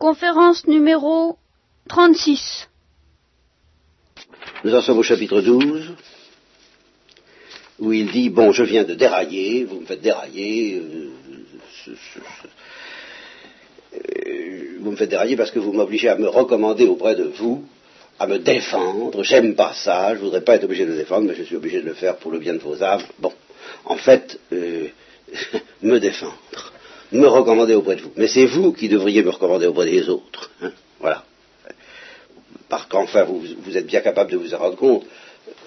Conférence numéro 36. Nous en sommes au chapitre 12, où il dit, bon, je viens de dérailler, vous me faites dérailler, euh, vous me faites dérailler parce que vous m'obligez à me recommander auprès de vous, à me défendre, j'aime pas ça, je voudrais pas être obligé de me défendre, mais je suis obligé de le faire pour le bien de vos âmes. Bon, en fait, euh, me défendre, me recommander auprès de vous. Mais c'est vous qui devriez me recommander auprès des autres. hein, voilà parce qu'enfin vous, êtes bien capable de vous en rendre compte,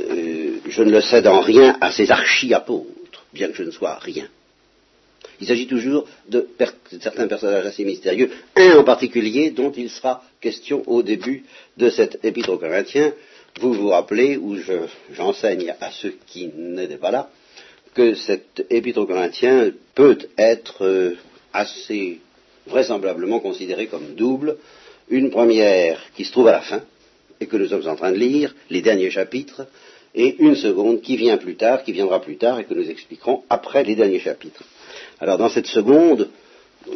euh, je ne le cède en rien à ces archi-apôtres, bien que je ne sois rien. Il s'agit toujours de, certains personnages assez mystérieux, un en particulier dont il sera question au début de cet épître aux Corinthiens. Vous vous rappelez, où je- j'enseigne à ceux qui n'étaient pas là, que cet épître aux Corinthiens peut être euh, assez vraisemblablement considéré comme double. Une première qui se trouve à la fin, et que nous sommes en train de lire, les derniers chapitres, et une seconde qui vient plus tard, qui viendra plus tard, et que nous expliquerons après les derniers chapitres. Alors dans cette seconde, euh,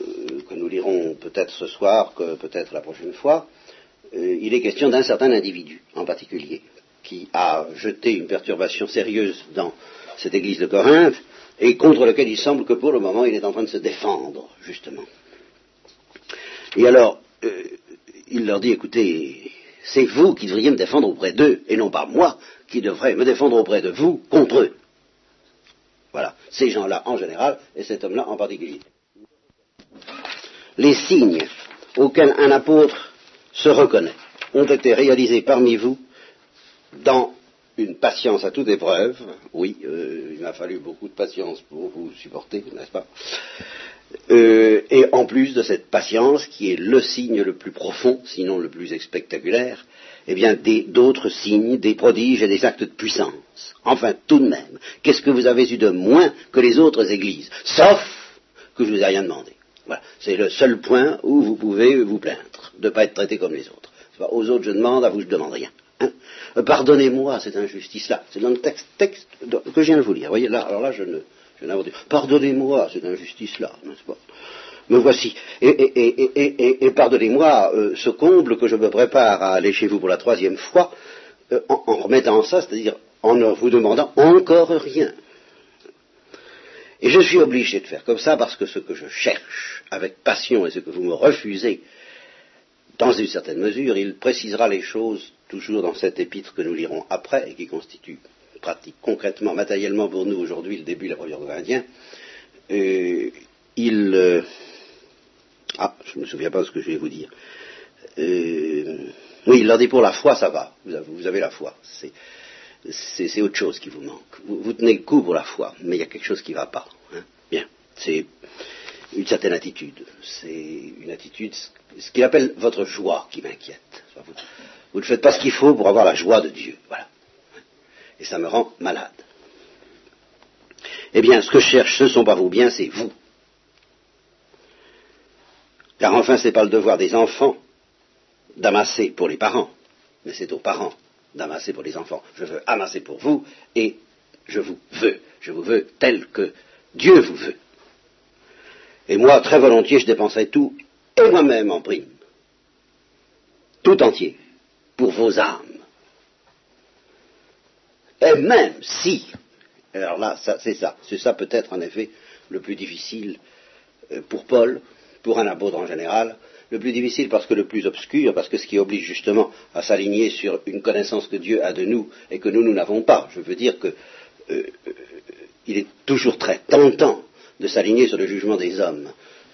que nous lirons peut-être ce soir, que peut-être la prochaine fois, euh, il est question d'un certain individu en particulier, qui a jeté une perturbation sérieuse dans cette église de Corinthe, et contre lequel il semble que pour le moment il est en train de se défendre, justement. Et alors, euh, il leur dit, écoutez, c'est vous qui devriez me défendre auprès d'eux, et non pas moi qui devrais me défendre auprès de vous contre eux. Voilà, ces gens-là en général, et cet homme-là en particulier. Les signes auxquels un apôtre se reconnaît ont été réalisés parmi vous dans une patience à toute épreuve. Oui, euh, il m'a fallu beaucoup de patience pour vous supporter, n'est-ce pas? Euh, Et en plus de cette patience, qui est le signe le plus profond, sinon le plus spectaculaire, eh bien d'autres signes, des prodiges et des actes de puissance. Enfin, tout de même, qu'est-ce que vous avez eu de moins que les autres églises Sauf que je vous ai rien demandé. Voilà. C'est le seul point où vous pouvez vous plaindre de ne pas être traité comme les autres. Aux autres je demande, à vous je demande rien. Hein. Pardonnez-moi cette injustice-là. C'est dans le texte, que je viens de vous lire. Voyez, là, alors là, je ne, je Pardonnez-moi cette injustice-là, n'est-ce pas? Me voici. Et pardonnez-moi euh, ce comble que je me prépare à aller chez vous pour la troisième fois, euh, en, en remettant ça, c'est-à-dire en ne vous demandant encore rien. Et je suis obligé de faire comme ça parce que ce que je cherche avec passion et ce que vous me refusez, dans une certaine mesure, il précisera les choses toujours dans cet épître que nous lirons après et qui constitue pratique concrètement, matériellement pour nous aujourd'hui le début de la première Corinthiens. Euh, il euh, ah, je ne me souviens pas de ce que je vais vous dire. Euh, oui, il leur dit pour la foi, ça va. Vous avez, la foi. C'est, autre chose qui vous manque. Vous, vous tenez le coup pour la foi, mais il y a quelque chose qui ne va pas. hein. Bien. C'est une certaine attitude. C'est une attitude, ce qu'il appelle votre joie qui m'inquiète. Vous, ne faites pas ce qu'il faut pour avoir la joie de Dieu. Voilà. Et ça me rend malade. Eh bien, ce que je cherche, ce ne sont pas vos biens, c'est vous. Car enfin, ce n'est pas le devoir des enfants d'amasser pour les parents, mais c'est aux parents d'amasser pour les enfants. Je veux amasser pour vous et je vous veux. Je vous veux tel que Dieu vous veut. Et moi, très volontiers, je dépenserai tout, et moi-même en prime, tout entier, pour vos âmes. Et même si, alors là, c'est ça, c'est ça peut-être en effet le plus difficile euh, pour Paul, pour un apôtre en général, le plus difficile parce que le plus obscur, parce que ce qui oblige justement à s'aligner sur une connaissance que Dieu a de nous et que nous, nous n'avons pas. Je veux dire que euh, euh, il est toujours très tentant de s'aligner sur le jugement des hommes,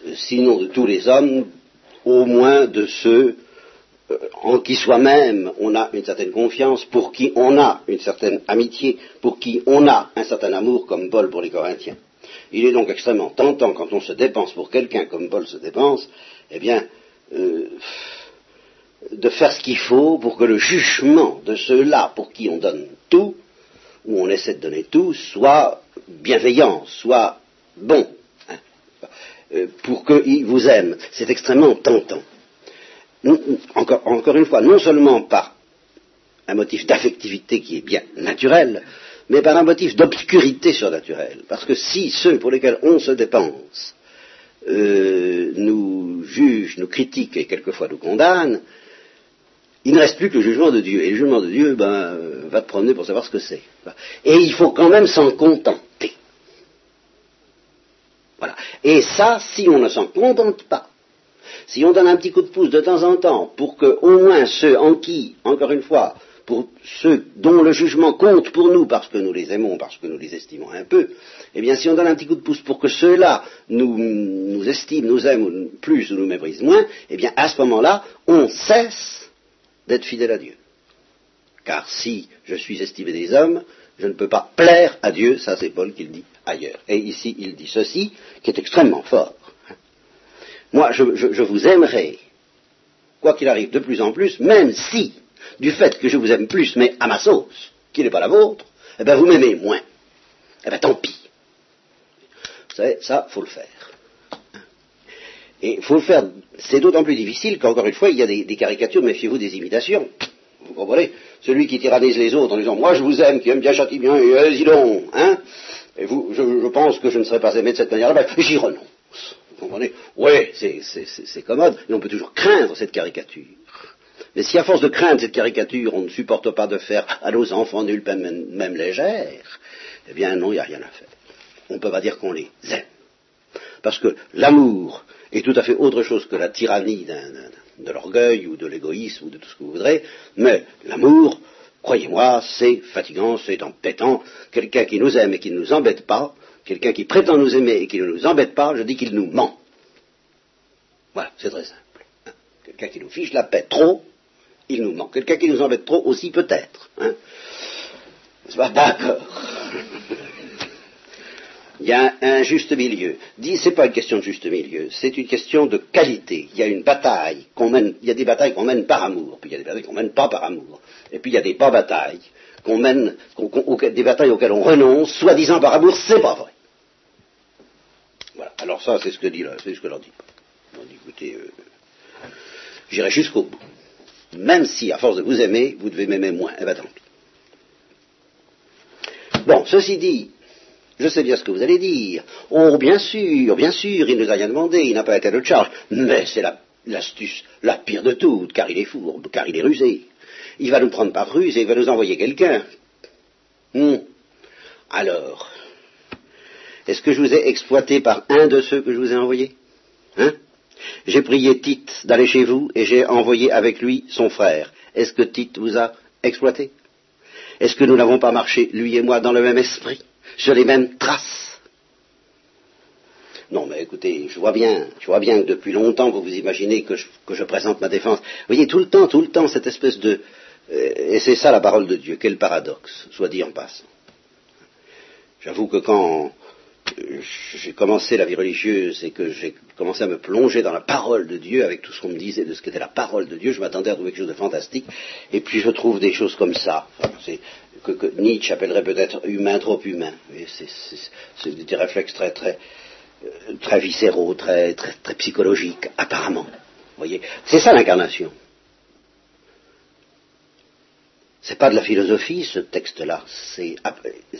Euh, sinon de tous les hommes, au moins de ceux euh, en qui soi-même on a une certaine confiance, pour qui on a une certaine amitié, pour qui on a un certain amour, comme Paul pour les Corinthiens. Il est donc extrêmement tentant quand on se dépense pour quelqu'un comme Paul se dépense, eh bien, euh, de faire ce qu'il faut pour que le jugement de ceux-là pour qui on donne tout, ou on essaie de donner tout, soit bienveillant, soit bon, euh, pour qu'ils vous aiment. C'est extrêmement tentant. Encore, une fois, non seulement par un motif d'affectivité qui est bien naturel, mais par un motif d'obscurité surnaturelle. Parce que si ceux pour lesquels on se dépense euh, nous juge, nous critique et quelquefois nous condamne, il ne reste plus que le jugement de Dieu. Et le jugement de Dieu, ben, euh, va te promener pour savoir ce que c'est. Et il faut quand même s'en contenter. Et ça, si on ne s'en contente pas, si on donne un petit coup de pouce de temps en temps pour que au moins ceux en qui, encore une fois, pour ceux dont le jugement compte pour nous parce que nous les aimons, parce que nous les estimons un peu, eh bien si on donne un petit coup de pouce pour que ceux-là nous, nous estiment, nous aiment plus ou nous méprisent moins, eh bien à ce moment-là, on cesse d'être fidèle à Dieu. Car si je suis estimé des hommes, je ne peux pas plaire à Dieu, ça c'est Paul qui le dit ailleurs. Et ici il dit ceci, qui est extrêmement fort. Moi, je, vous aimerai, quoi qu'il arrive, de plus en plus, même si du fait que je vous aime plus, mais à ma sauce, qui n'est pas la vôtre, eh bien vous m'aimez moins. Eh bien tant pis. Vous savez, ça, faut le faire. Et il faut le faire, c'est d'autant plus difficile qu'encore une fois, il y a des, caricatures, méfiez-vous des imitations. Vous comprenez? Celui qui tyrannise les autres en disant Moi je vous aime, qui aime bien châtie bien, et allez-y donc, hein Et vous, je, pense que je ne serai pas aimé de cette manière-là, j'y renonce. Vous comprenez? Oui, c'est commode, et on peut toujours craindre cette caricature. Mais si à force de craindre cette caricature, on ne supporte pas de faire à nos enfants nuls, même, même légères, eh bien non, il n'y a rien à faire. On ne peut pas dire qu'on les aime. Parce que l'amour est tout à fait autre chose que la tyrannie de l'orgueil ou de l'égoïsme ou de tout ce que vous voudrez, mais l'amour, croyez-moi, c'est fatigant, c'est embêtant. Quelqu'un qui nous aime et qui ne nous embête pas, quelqu'un qui prétend nous aimer et qui ne nous embête pas, je dis qu'il nous ment. Voilà, c'est très simple. Quelqu'un qui nous fiche la paix trop, il nous manque. Quelqu'un qui nous embête trop aussi peut-être. Hein pas? D'accord. Il y a un juste milieu. Dit, c'est pas une question de juste milieu, c'est une question de qualité. Il y a une bataille qu'on mène, il y a des batailles qu'on mène par amour, puis il y a des batailles qu'on mène pas par amour. Et puis il y a des pas batailles qu'on mène, des batailles auxquelles on renonce, soi-disant par amour, c'est pas vrai. Voilà. Alors ça, c'est ce que dit c'est ce que l'on dit. On dit, écoutez, euh, j'irai jusqu'au bout. Même si, à force de vous aimer, vous devez m'aimer moins. Eh bien, tant pis. Bon, ceci dit, je sais bien ce que vous allez dire. Oh, bien sûr, bien sûr, il ne nous a rien demandé, il n'a pas été de charge. Mais c'est l'astuce la, pire de toutes, car il est fourbe, car il est rusé. Il va nous prendre par ruse et il va nous envoyer quelqu'un. Hmm. Alors, est-ce que je vous ai exploité par un de ceux que je vous ai envoyés? Hein? J'ai prié Tite d'aller chez vous et j'ai envoyé avec lui son frère. Est-ce que Tite vous a exploité? Est-ce que nous n'avons pas marché, lui et moi, dans le même esprit, sur les mêmes traces non, mais écoutez, je vois bien, je vois bien que depuis longtemps vous vous imaginez que je, présente ma défense. Vous voyez, tout le temps, tout le temps, cette espèce de... Euh, et c'est ça la parole de Dieu, quel paradoxe, soit dit en passant. J'avoue que quand j'ai commencé la vie religieuse et que j'ai commencé à me plonger dans la parole de Dieu avec tout ce qu'on me disait de ce qu'était la parole de Dieu, je m'attendais à trouver quelque chose de fantastique, et puis je trouve des choses comme ça, que, Nietzsche appellerait peut-être humain trop humain. C'est des réflexes très très euh, très viscéraux, très très, très psychologiques, apparemment. Voyez, c'est ça l'incarnation. C'est pas de la philosophie ce texte-là, c'est euh,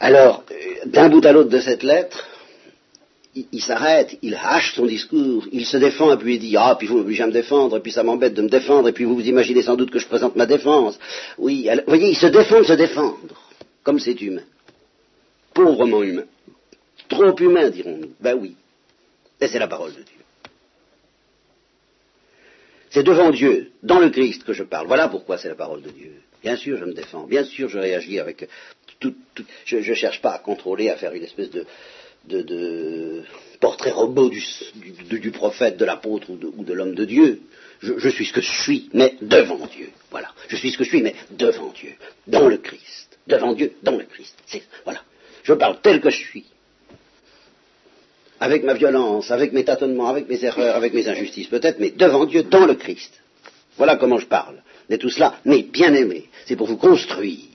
alors, d'un bout à l'autre de cette lettre, il, s'arrête, il hache son discours, il se défend, et puis il dit Ah, puis vous m'obligez à me défendre, et puis ça m'embête de me défendre, et puis vous vous imaginez sans doute que je présente ma défense. Oui, vous voyez, il se défend de se défendre, comme c'est humain. Pauvrement humain. Trop humain, dirons-nous. Ben oui. Et c'est la parole de Dieu. C'est devant Dieu, dans le Christ, que je parle. Voilà pourquoi c'est la parole de Dieu. Bien sûr, je me défends. Bien sûr, je réagis avec tout. je ne cherche pas à contrôler, à faire une espèce de, de, portrait robot du, prophète, de l'apôtre ou de, l'homme de Dieu. Je, suis ce que je suis, mais devant Dieu. Voilà. Je suis ce que je suis, mais devant Dieu, dans le Christ. Devant Dieu, dans le Christ. Voilà. Je parle tel que je suis. Avec ma violence, avec mes tâtonnements, avec mes erreurs, avec mes injustices peut-être, mais devant Dieu, dans le Christ. Voilà comment je parle de tout cela, mais bien aimé, c'est pour vous construire.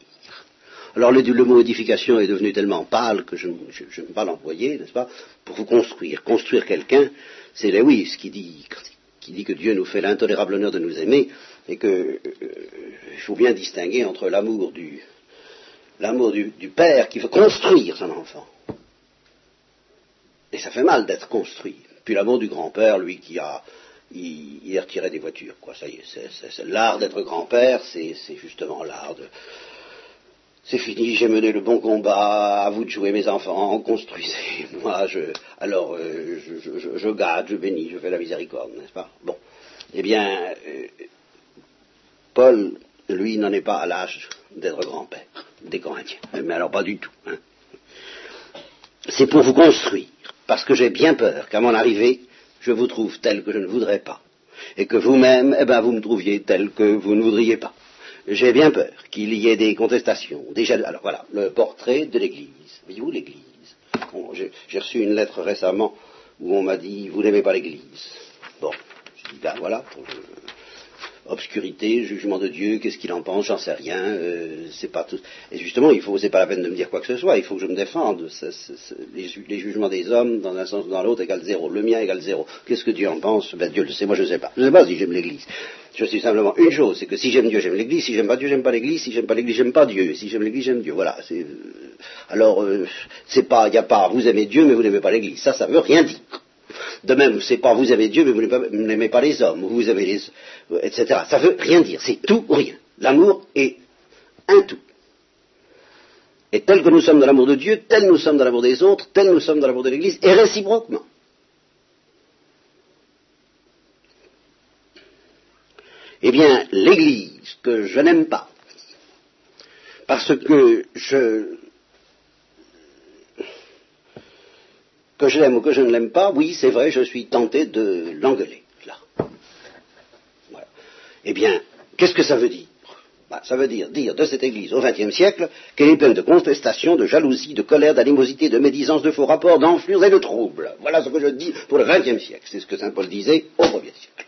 Alors le, mot édification est devenu tellement pâle que je ne peux pas l'employer, n'est-ce pas Pour vous construire. Construire quelqu'un, c'est Lewis qui dit, qui dit que Dieu nous fait l'intolérable honneur de nous aimer et qu'il euh, faut bien distinguer entre l'amour du, père qui veut construire son enfant Et ça fait mal d'être construit. Puis l'amour du grand-père, lui qui a il, retiré des voitures, quoi. Ça y est, c'est, l'art d'être grand-père, c'est, justement l'art de. C'est fini, j'ai mené le bon combat, à vous de jouer mes enfants, construisez. Moi, je, alors, euh, je, je, je, gâte, je bénis, je fais la miséricorde, n'est-ce pas? Bon. Eh bien, euh, Paul, lui, n'en est pas à l'âge d'être grand-père des Corinthiens. Mais alors, pas du tout. Hein. C'est pour vous construire, parce que j'ai bien peur qu'à mon arrivée, je vous trouve tel que je ne voudrais pas, et que vous-même, eh ben, vous me trouviez tel que vous ne voudriez pas. J'ai bien peur qu'il y ait des contestations. Déjà, alors voilà, le portrait de l'Église. Voyez-vous l'Église? J'ai reçu une lettre récemment où on m'a dit vous n'aimez pas l'Église. Bon, je dis ben voilà, pour, obscurité, jugement de Dieu, qu'est-ce qu'il en pense, j'en sais rien, euh, c'est pas tout. Et justement, il faut, c'est pas la peine de me dire quoi que ce soit, il faut que je me défende. les, jugements des hommes, dans un sens ou dans l'autre, égale zéro. Le mien égale zéro. Qu'est-ce que Dieu en pense? Ben Dieu le sait, moi je sais pas. Je ne sais pas si j'aime l'Église. Je sais simplement une chose, c'est que si j'aime Dieu, j'aime l'Église. Si j'aime pas Dieu, j'aime pas l'Église. Si j'aime pas l'Église, j'aime pas Dieu. Si j'aime l'Église, j'aime Dieu. Voilà. Euh, alors, euh, c'est pas, il n'y a pas, vous aimez Dieu, mais vous n'aimez pas l'Église. Ça, ça veut rien dire. De même, c'est pas vous avez Dieu, mais vous n'aimez pas les hommes, vous avez les, etc. Ça veut rien dire, c'est tout ou rien. L'amour est un tout. Et tel que nous sommes dans l'amour de Dieu, tel nous sommes dans l'amour des autres, tel nous sommes dans l'amour de l'Église, et réciproquement. Eh bien, l'Église que je n'aime pas, parce que je que je l'aime ou que je ne l'aime pas, oui, c'est vrai, je suis tenté de l'engueuler, là. Voilà. Eh bien, qu'est-ce que ça veut dire? Bah, Ça veut dire dire de cette Église au XXe siècle qu'elle est pleine de contestation, de jalousie, de colère, d'animosité, de médisance, de faux rapports, d'enflures et de troubles. Voilà ce que je dis pour le XXe siècle. C'est ce que Saint Paul disait au Ier siècle.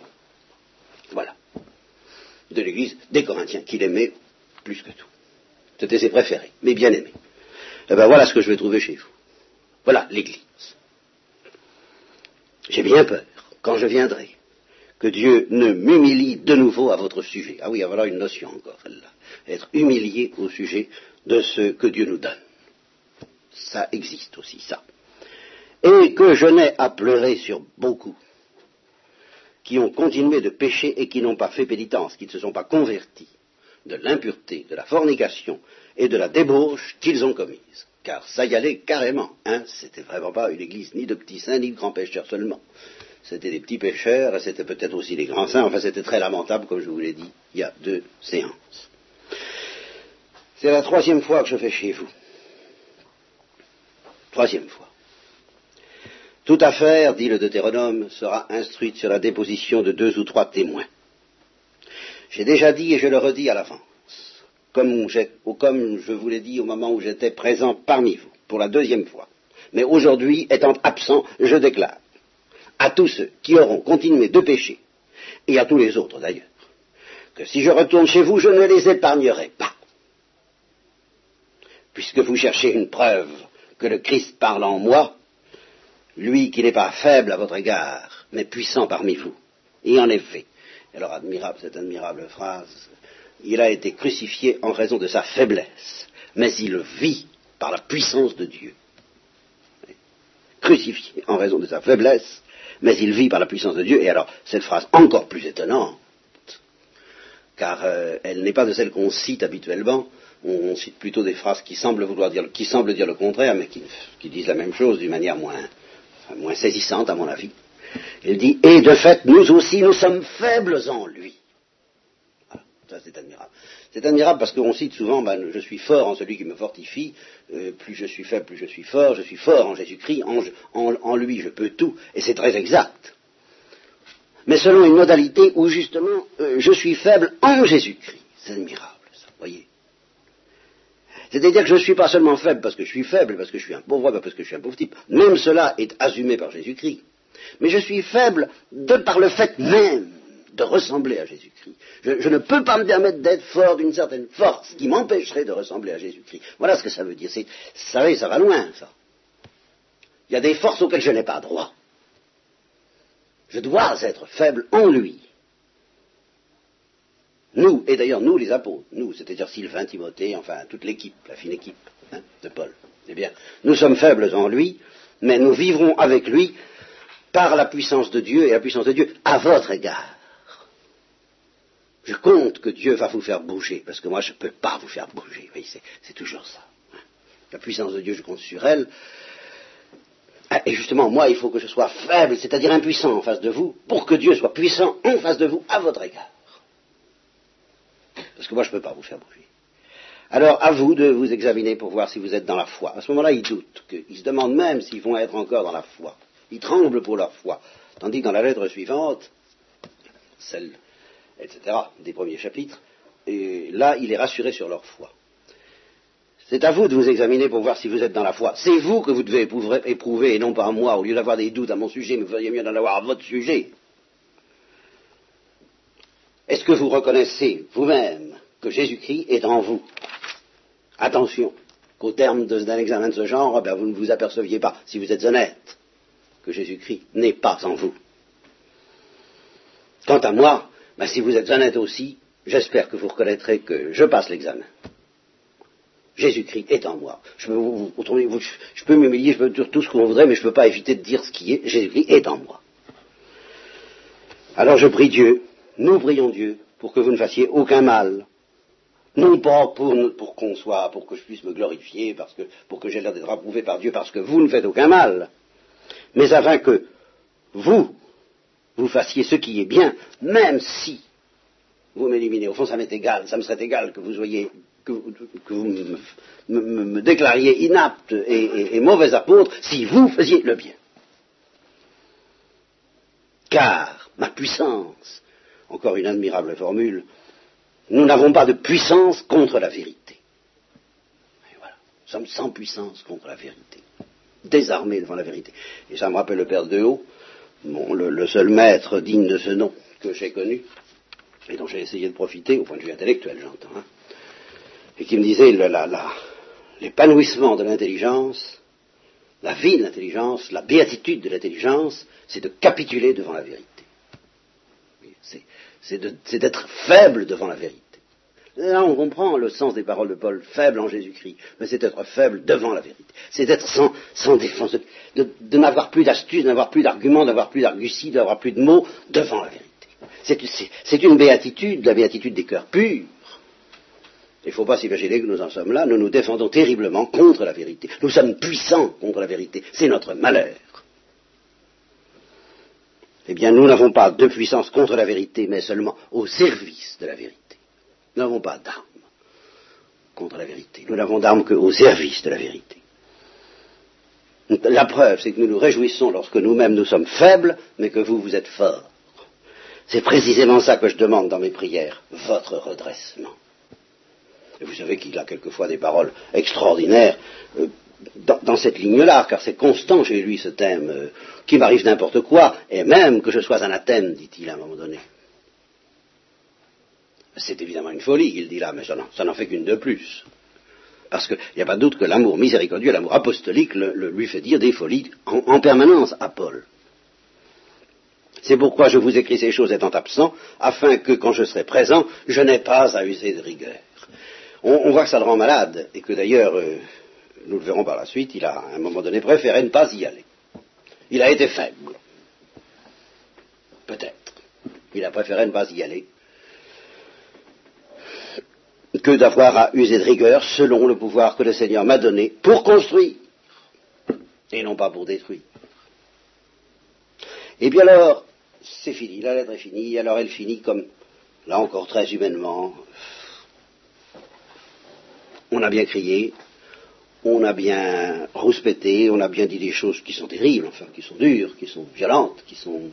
Voilà. De l'Église des Corinthiens, qu'il aimait plus que tout. C'était ses préférés, mais bien aimés. Eh bien voilà ce que je vais trouver chez vous. Voilà l'Église. J'ai bien peur, quand je viendrai, que Dieu ne m'humilie de nouveau à votre sujet. Ah oui, voilà une notion encore, celle-là. Être humilié au sujet de ce que Dieu nous donne. Ça existe aussi, ça. Et que je n'ai à pleurer sur beaucoup qui ont continué de pécher et qui n'ont pas fait pénitence, qui ne se sont pas convertis de l'impureté, de la fornication et de la débauche qu'ils ont commises car ça y allait carrément. Hein, c'était vraiment pas une église ni de petits saints ni de grands pêcheurs seulement. C'était des petits pêcheurs et c'était peut-être aussi des grands saints. Enfin, c'était très lamentable, comme je vous l'ai dit, il y a deux séances. C'est la troisième fois que je fais chez vous. Troisième fois. Toute affaire, dit le Deutéronome, sera instruite sur la déposition de deux ou trois témoins. J'ai déjà dit et je le redis à l'avance comme, je vous l'ai dit au moment où j'étais présent parmi vous, pour la deuxième fois. Mais aujourd'hui, étant absent, je déclare à tous ceux qui auront continué de pécher, et à tous les autres d'ailleurs, que si je retourne chez vous, je ne les épargnerai pas. Puisque vous cherchez une preuve que le Christ parle en moi, lui qui n'est pas faible à votre égard, mais puissant parmi vous. Et en effet, alors admirable cette admirable phrase, il a été crucifié en raison de sa faiblesse, mais il vit par la puissance de Dieu. Crucifié en raison de sa faiblesse, mais il vit par la puissance de Dieu. Et alors, cette phrase encore plus étonnante, car euh, elle n'est pas de celle qu'on cite habituellement, on, cite plutôt des phrases qui semblent vouloir dire, le contraire, mais qui, disent la même chose d'une manière moins, moins saisissante, à mon avis. Il dit, et de fait, nous aussi, nous sommes faibles en lui. Ça, c'est admirable. C'est admirable parce qu'on cite souvent, ben, je suis fort en celui qui me fortifie, euh, plus je suis faible, plus je suis fort, je suis fort en Jésus-Christ, en, lui je peux tout, et c'est très exact. Mais selon une modalité où justement euh, je suis faible en Jésus-Christ. C'est admirable, ça, voyez. C'est-à-dire que je ne suis pas seulement faible parce que je suis faible, parce que je suis un pauvre, parce que je suis un pauvre type. Même cela est assumé par Jésus-Christ. Mais je suis faible de par le fait même de ressembler à Jésus-Christ. Je, ne peux pas me permettre d'être fort d'une certaine force qui m'empêcherait de ressembler à Jésus-Christ. Voilà ce que ça veut dire. Vous savez, ça va loin, ça. Il y a des forces auxquelles je n'ai pas droit. Je dois être faible en lui. Nous, et d'ailleurs nous les apôtres, nous, c'est-à-dire Sylvain, Timothée, enfin toute l'équipe, la fine équipe hein, de Paul, eh bien, nous sommes faibles en lui, mais nous vivrons avec lui par la puissance de Dieu et la puissance de Dieu à votre égard. Je compte que Dieu va vous faire bouger, parce que moi je ne peux pas vous faire bouger. C'est toujours ça. La puissance de Dieu, je compte sur elle. Et justement, moi, il faut que je sois faible, c'est-à-dire impuissant en face de vous, pour que Dieu soit puissant en face de vous, à votre égard. Parce que moi, je ne peux pas vous faire bouger. Alors, à vous de vous examiner pour voir si vous êtes dans la foi. À ce moment-là, ils doutent. Ils se demandent même s'ils vont être encore dans la foi. Ils tremblent pour leur foi. Tandis que dans la lettre suivante, celle, etc., des premiers chapitres, et là, il est rassuré sur leur foi. C'est à vous de vous examiner pour voir si vous êtes dans la foi. C'est vous que vous devez éprouver, et non pas moi. Au lieu d'avoir des doutes à mon sujet, vous feriez mieux d'en avoir à votre sujet. Est-ce que vous reconnaissez vous-même que Jésus-Christ est en vous? Attention, qu'au terme d'un examen de ce genre, eh vous ne vous aperceviez pas, si vous êtes honnête, que Jésus-Christ n'est pas en vous. Quant à moi, ben, si vous êtes honnête aussi, j'espère que vous reconnaîtrez que je passe l'examen. Jésus-Christ est en moi. Je peux, m'humilier, je peux dire tout ce qu'on voudrait, mais je ne peux pas éviter de dire ce qui est. Jésus-Christ est en moi. Alors je prie Dieu, nous prions Dieu, pour que vous ne fassiez aucun mal. Non pas pour, pour qu'on soit, pour que je puisse me glorifier, parce que, pour que j'ai l'air d'être approuvé par Dieu, parce que vous ne faites aucun mal, mais afin que vous, vous fassiez ce qui est bien, même si vous m'éliminez. Au fond, ça m'est égal, ça me serait égal que vous que, me, déclariez inapte et, mauvais apôtre si vous faisiez le bien. Car ma puissance, encore une admirable formule, nous n'avons pas de puissance contre la vérité. voilà, nous sommes sans puissance contre la vérité, désarmés devant la vérité. Et ça me rappelle le Père de Haut, le seul maître digne de ce nom que j'ai connu, et dont j'ai essayé de profiter, au point de vue intellectuel, j'entends. Hein et qui me disait l'épanouissement de l'intelligence, la vie de l'intelligence, la béatitude de l'intelligence, c'est de capituler devant la vérité. C'est d'être faible devant la vérité. Là, on comprend le sens des paroles de Paul, faible en Jésus-Christ, mais c'est être faible devant la vérité. C'est d'être sans, défense, de, de n'avoir plus d'astuces, de n'avoir plus d'arguments, d'avoir plus d'arguties, d'avoir plus de mots devant la vérité. C'est une béatitude, la béatitude des cœurs purs, il ne faut pas s'imaginer que nous en sommes là. Nous nous défendons terriblement contre la vérité. Nous sommes puissants contre la vérité. C'est notre malheur. Eh bien, nous n'avons pas de puissance contre la vérité, mais seulement au service de la vérité. Nous n'avons pas d'armes contre la vérité. Nous n'avons d'armes qu'au service de la vérité. La preuve, c'est que nous nous réjouissons lorsque nous-mêmes nous sommes faibles, mais que vous, vous êtes forts. C'est précisément ça que je demande dans mes prières, votre redressement. Et vous savez qu'il a quelquefois des paroles extraordinaires euh, dans, cette ligne-là, car c'est constant chez lui ce thème, euh, qui m'arrive n'importe quoi, et même que je sois anathème, dit-il à un moment donné. C'est évidemment une folie qu'il dit là, mais ça n'en fait qu'une de plus. Parce qu'il n'y a pas de doute que l'amour miséricordieux, l'amour apostolique, lui fait dire des folies en, en permanence à Paul. C'est pourquoi je vous écris ces choses étant absent, afin que quand je serai présent, je n'ai pas à user de rigueur on, voit que ça le rend malade, et que d'ailleurs, euh, nous le verrons par la suite, il a à un moment donné préféré ne pas y aller. Il a été faible. Peut-être. Il a préféré ne pas y aller que d'avoir à user de rigueur selon le pouvoir que le Seigneur m'a donné pour construire et non pas pour détruire. Et bien alors, c'est fini, la lettre est finie, alors elle finit comme, là encore très humainement, on a bien crié, on a bien rouspété, on a bien dit des choses qui sont terribles, enfin, qui sont dures, qui sont violentes, qui sont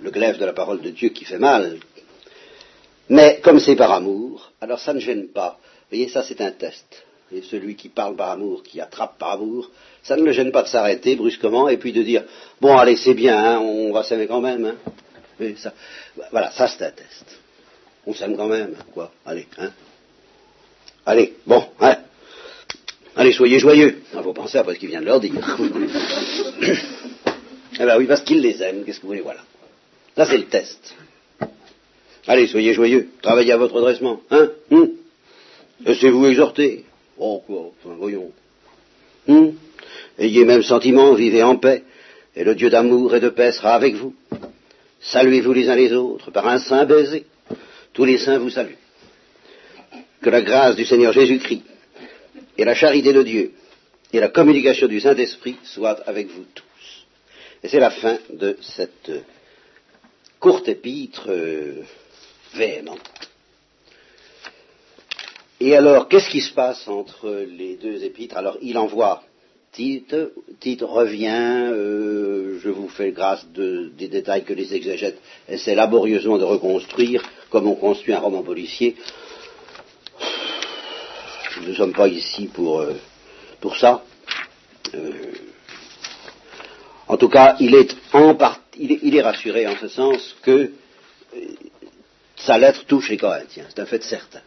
le glaive de la parole de Dieu qui fait mal. Mais comme c'est par amour, alors ça ne gêne pas. Vous voyez, ça c'est un test. Et celui qui parle par amour, qui attrape par amour, ça ne le gêne pas de s'arrêter brusquement et puis de dire bon allez c'est bien, hein, on va s'aimer quand même. Hein. ça, voilà, ça c'est un test. On s'aime quand même, quoi. Allez, hein. Allez, bon, hein. Allez, soyez joyeux. Il faut penser après ce qu'il vient de leur dire. eh bien oui, parce qu'il les aime. Qu'est-ce que vous voulez, voilà. Ça, c'est le test. Allez, soyez joyeux. Travaillez à votre redressement. Hein hum. Laissez-vous exhorter. Oh, quoi, enfin, voyons. Hmm? Ayez même sentiment, vivez en paix, et le Dieu d'amour et de paix sera avec vous. Saluez-vous les uns les autres par un saint baiser. Tous les saints vous saluent. Que la grâce du Seigneur Jésus-Christ et la charité de Dieu et la communication du Saint-Esprit soient avec vous tous. Et c'est la fin de cette courte épître euh, véhémente. Et alors, qu'est-ce qui se passe entre les deux épîtres? Alors, il envoie Tite, Tite revient, euh, je vous fais grâce des détails que les exégètes essaient laborieusement de reconstruire, comme on construit un roman policier. Nous ne sommes pas ici pour, euh, pour ça. Euh, en tout cas, il est, en il est, rassuré en ce sens que sa lettre touche les Corinthiens. C'est un fait certain.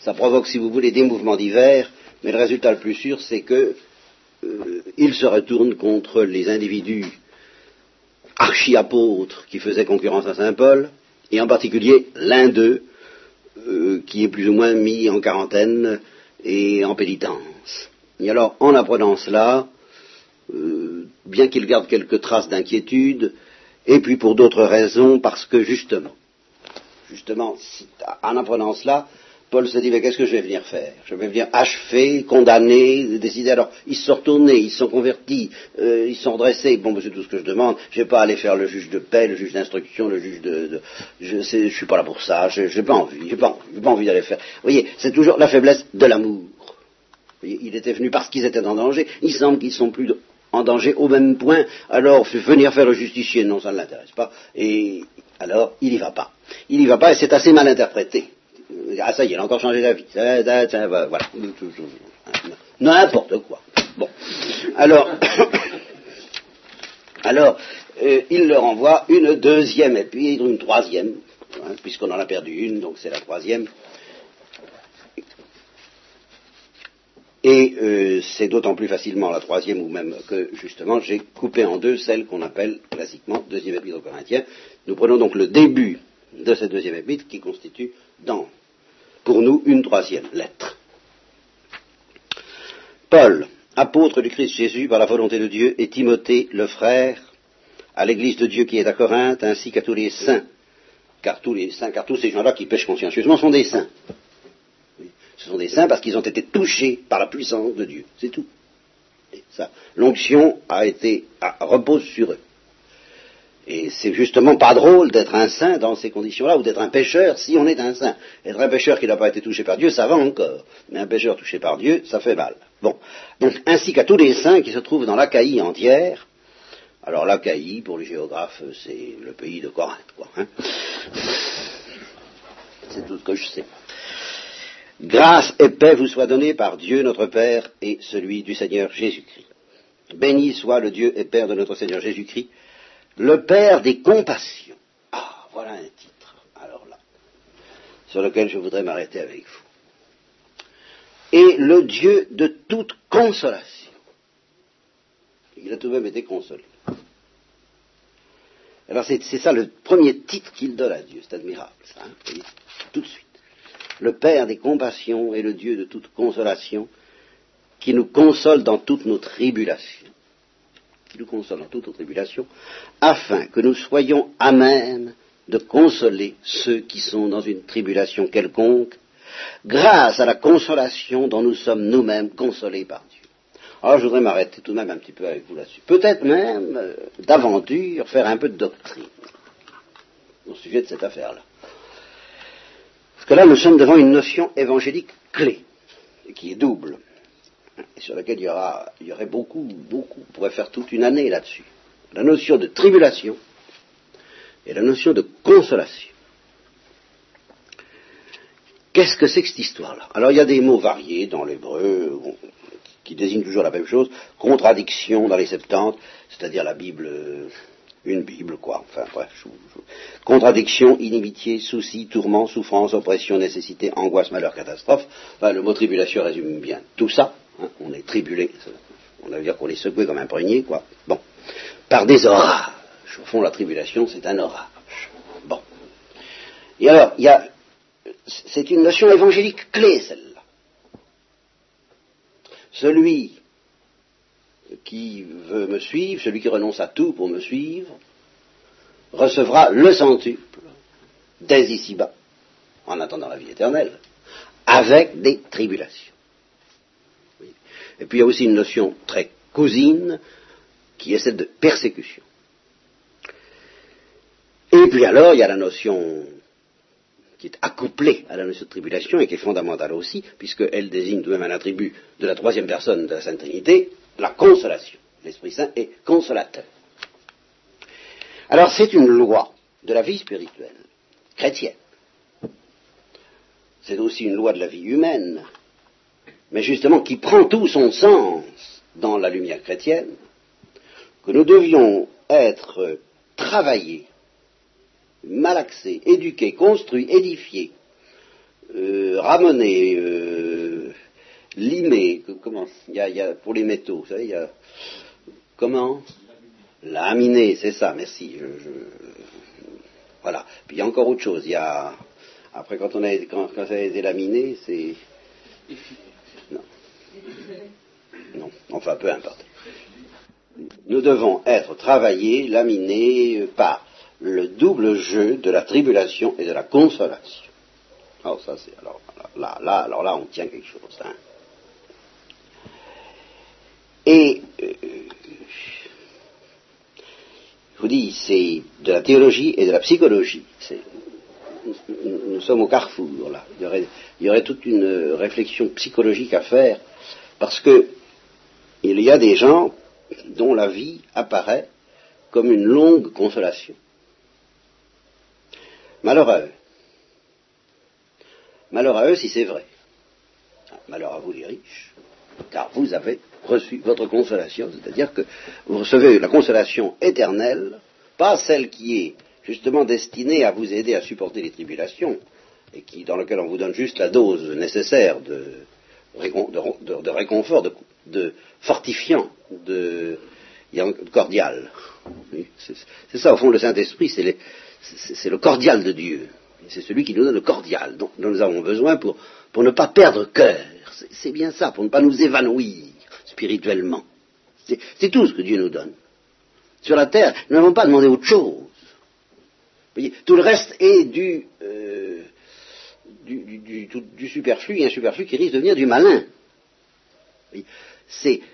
Ça provoque, si vous voulez, des mouvements divers, mais le résultat le plus sûr, c'est que euh, se retourne contre les individus archi-apôtres qui faisaient concurrence à Saint Paul, et en particulier l'un d'eux, euh, qui est plus ou moins mis en quarantaine et en pénitence. Et alors, en apprenant cela, euh, bien qu'il garde quelques traces d'inquiétude, et puis pour d'autres raisons, parce que justement, justement, en apprenant cela, Paul se dit, mais qu'est-ce que je vais venir faire? Je vais venir achever, condamner, décider. Alors, ils se sont retournés, ils se sont convertis, euh, ils sont redressés. Bon, c'est tout ce que je demande. Je ne vais pas aller faire le juge de paix, le juge d'instruction, le juge de... je ne suis pas là pour ça, je n'ai pas envie, je n'ai pas, envie d'aller faire. Vous voyez, c'est toujours la faiblesse de l'amour. Il était venu parce qu'ils étaient en danger. Il semble qu'ils sont plus en danger au même point. Alors, venir faire le justicier, non, ça ne l'intéresse pas. Et alors, il n'y va pas. Il n'y va pas et c'est assez mal interprété. Ah ça y est, il a encore changé d'avis. Voilà. N'importe quoi. Bon. Alors, alors euh, il leur envoie une deuxième et puis une troisième, hein, puisqu'on en a perdu une, donc c'est la troisième. Et euh, c'est d'autant plus facilement la troisième ou même que justement j'ai coupé en deux celle qu'on appelle classiquement deuxième épître aux Corinthiens. Nous prenons donc le début de cette deuxième épître qui constitue pour nous une troisième lettre. Paul, apôtre du Christ Jésus par la volonté de Dieu, et Timothée, le frère, à l'église de Dieu qui est à Corinthe, ainsi qu'à tous les saints, car tous les saints, car tous ces gens-là qui pêchent consciencieusement sont des saints. Ce sont des saints parce qu'ils ont été touchés par la puissance de Dieu, c'est tout. l'onction a été, repose sur eux. Et c'est justement pas drôle d'être un saint dans ces conditions-là, ou d'être un pécheur si on est un saint. Être un pécheur qui n'a pas été touché par Dieu, ça va encore. Mais un pécheur touché par Dieu, ça fait mal. Bon. Donc, ainsi qu'à tous les saints qui se trouvent dans l'Achaïe entière. Alors l'Achaïe, pour les géographes, c'est le pays de Corinthe, quoi. Hein. c'est tout ce que je sais. Grâce et paix vous soient données par Dieu notre Père et celui du Seigneur Jésus-Christ. Béni soit le Dieu et Père de notre Seigneur Jésus-Christ le Père des compassions. Ah, voilà un titre, alors là, sur lequel je voudrais m'arrêter avec vous. Et le Dieu de toute consolation. Il a tout de même été consolé. Alors c'est ça le premier titre qu'il donne à Dieu, c'est admirable, ça, hein, tout de suite. Le Père des compassions et le Dieu de toute consolation, qui nous console dans toutes nos tribulations qui nous console en toute tribulation, afin que nous soyons à même de consoler ceux qui sont dans une tribulation quelconque, grâce à la consolation dont nous sommes nous-mêmes consolés par Dieu. Alors je voudrais m'arrêter tout de même un petit peu avec vous là-dessus. Peut-être même, euh, d'aventure, faire un peu de doctrine au sujet de cette affaire-là. Parce que là, nous sommes devant une notion évangélique clé, qui est double sur laquelle il y, aura, il y aurait beaucoup, beaucoup, on pourrait faire toute une année là-dessus. La notion de tribulation et la notion de consolation. Qu'est-ce que c'est que cette histoire-là? Alors il y a des mots variés dans l'hébreu qui désignent toujours la même chose. Contradiction dans les Septante, c'est-à-dire la Bible, une Bible quoi. Enfin bref. Contradiction, inimitié, souci, tourment, souffrance, oppression, nécessité, angoisse, malheur, catastrophe. Le mot tribulation résume bien tout ça. Hein, on est tribulé, on va dire qu'on est secoué comme un prunier, quoi. Bon, par des orages. Au fond, la tribulation, c'est un orage. Bon. Et alors, il y a, c'est une notion évangélique clé, celle-là. Celui qui veut me suivre, celui qui renonce à tout pour me suivre, recevra le centuple dès ici-bas, en attendant la vie éternelle, avec des tribulations. Et puis il y a aussi une notion très cousine qui est celle de persécution. Et puis alors, il y a la notion qui est accouplée à la notion de tribulation et qui est fondamentale aussi, puisqu'elle désigne tout de même un attribut de la troisième personne de la Sainte Trinité, la consolation. L'Esprit Saint est consolateur. Alors c'est une loi de la vie spirituelle, chrétienne. C'est aussi une loi de la vie humaine, mais justement qui prend tout son sens dans la lumière chrétienne, que nous devions être travaillés, malaxés, éduqués, construits, édifiés, euh, ramenés, euh, limés, comment, il y, a, pour les métaux, vous savez, il y a, comment Laminé, c'est ça, merci. voilà. Puis il y a encore autre chose. Il y a, après, quand, on a, quand, ça a été laminé, c'est. Non. Non, enfin, peu importe. Nous devons être travaillés, laminés par le double jeu de la tribulation et de la consolation. Alors ça c'est alors là, là, alors là on tient quelque chose. Hein. Et euh, je vous dis, c'est de la théologie et de la psychologie. Nous, sommes au carrefour là. Il y, aurait, il y aurait toute une réflexion psychologique à faire parce que il y a des gens dont la vie apparaît comme une longue consolation. Malheur à eux. Malheur à eux si c'est vrai. Malheur à vous les riches, car vous avez reçu votre consolation, c'est-à-dire que vous recevez la consolation éternelle, pas celle qui est justement destinée à vous aider à supporter les tribulations, et qui, dans laquelle on vous donne juste la dose nécessaire de, réconfort, de, fortifiant, de, cordial. C'est ça, au fond, le Saint-Esprit, c'est le cordial de Dieu. C'est celui qui nous donne le cordial dont, nous avons besoin pour ne pas perdre cœur. C'est bien ça, pour ne pas nous évanouir spirituellement. C'est tout ce que Dieu nous donne. Sur la terre, nous n'avons pas demandé autre chose. Voyez, tout le reste est du, euh, du, du, superflu et un superflu qui risque de devenir du malin.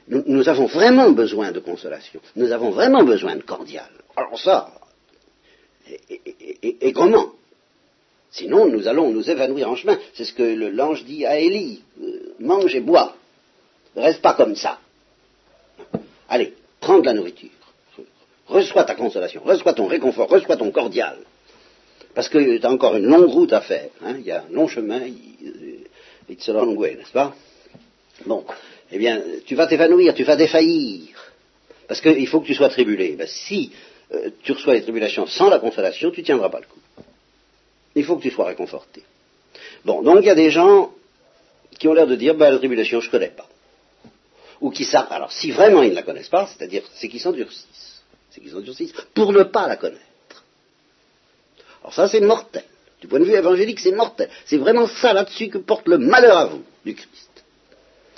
Nous, nous, avons vraiment besoin de consolation. Nous avons vraiment besoin de cordial. Alors ça, et, comment? Sinon, nous allons nous évanouir en chemin. C'est ce que l'ange dit à Élie. Euh, mange et bois. Reste pas comme ça. Allez, prends de la nourriture. Reçois ta consolation, reçois ton réconfort, reçois ton cordial. Parce que tu as encore une longue route à faire. Hein. Il y a un long chemin, it's a long way, n'est-ce pas? Bon, eh bien, tu vas t'évanouir, tu vas défaillir. Parce qu'il faut que tu sois tribulé. Ben, si euh, tu reçois les tribulations sans la consolation, tu tiendras pas le coup. Il faut que tu sois réconforté. Bon, donc il y a des gens qui ont l'air de dire, ben, la tribulation, je ne connais pas. Ou qui savent, alors si vraiment ils ne la connaissent pas, c'est-à-dire c'est qu'ils s'endurcissent. C'est qu'ils s'endurcissent pour ne pas la connaître. Alors ça, c'est mortel. Du point de vue évangélique, c'est mortel. C'est vraiment ça là-dessus que porte le malheur à vous, du Christ.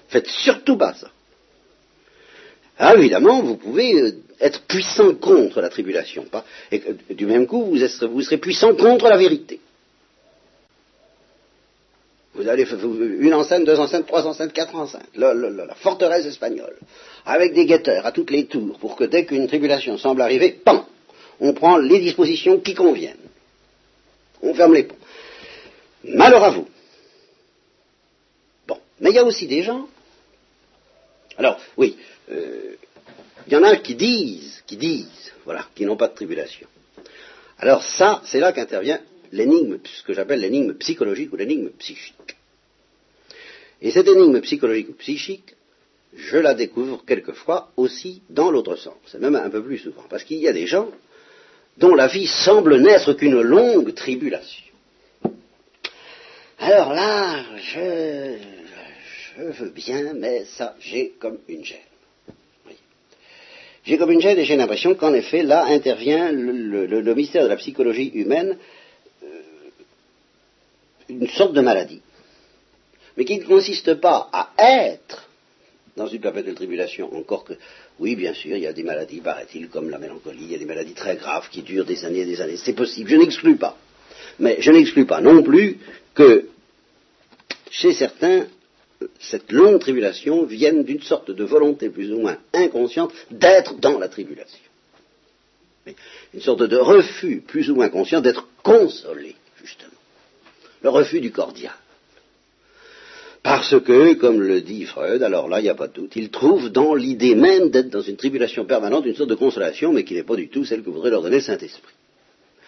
Faites surtout pas ça. Ah, évidemment, vous pouvez euh, être puissant contre la tribulation, pas, et du même coup, vous serez puissant contre la vérité. Vous allez une enceinte, deux enceintes, trois enceintes, quatre enceintes, la, forteresse espagnole, avec des guetteurs à toutes les tours, pour que dès qu'une tribulation semble arriver, pan, on prend les dispositions qui conviennent. On ferme les ponts. Malheur à vous. Bon, mais il y a aussi des gens. Alors, oui, euh, il y en a qui disent, qui disent, voilà, qui n'ont pas de tribulation. Alors ça, c'est là qu'intervient l'énigme, ce que j'appelle l'énigme psychologique ou l'énigme psychique. Et cette énigme psychologique ou psychique, je la découvre quelquefois aussi dans l'autre sens, et même un peu plus souvent, parce qu'il y a des gens dont la vie semble n'être qu'une longue tribulation. Alors là, je, je veux bien, mais ça, j'ai comme une gêne. J'ai comme une gêne et j'ai l'impression qu'en effet, là intervient le, mystère de la psychologie humaine, une sorte de maladie, mais qui ne consiste pas à être dans une perpétuelle tribulation, encore que Oui, bien sûr, il y a des maladies, paraît-il, comme la mélancolie, il y a des maladies très graves qui durent des années et des années. C'est possible, je n'exclus pas. Mais je n'exclus pas non plus que chez certains, cette longue tribulation vienne d'une sorte de volonté plus ou moins inconsciente d'être dans la tribulation. Une sorte de refus plus ou moins conscient d'être consolé, justement. Le refus du cordial. Parce que, comme le dit Freud, alors là, il n'y a pas de doute, il trouve dans l'idée même d'être dans une tribulation permanente une sorte de consolation, mais qui n'est pas du tout celle que voudrait leur donner le Saint-Esprit.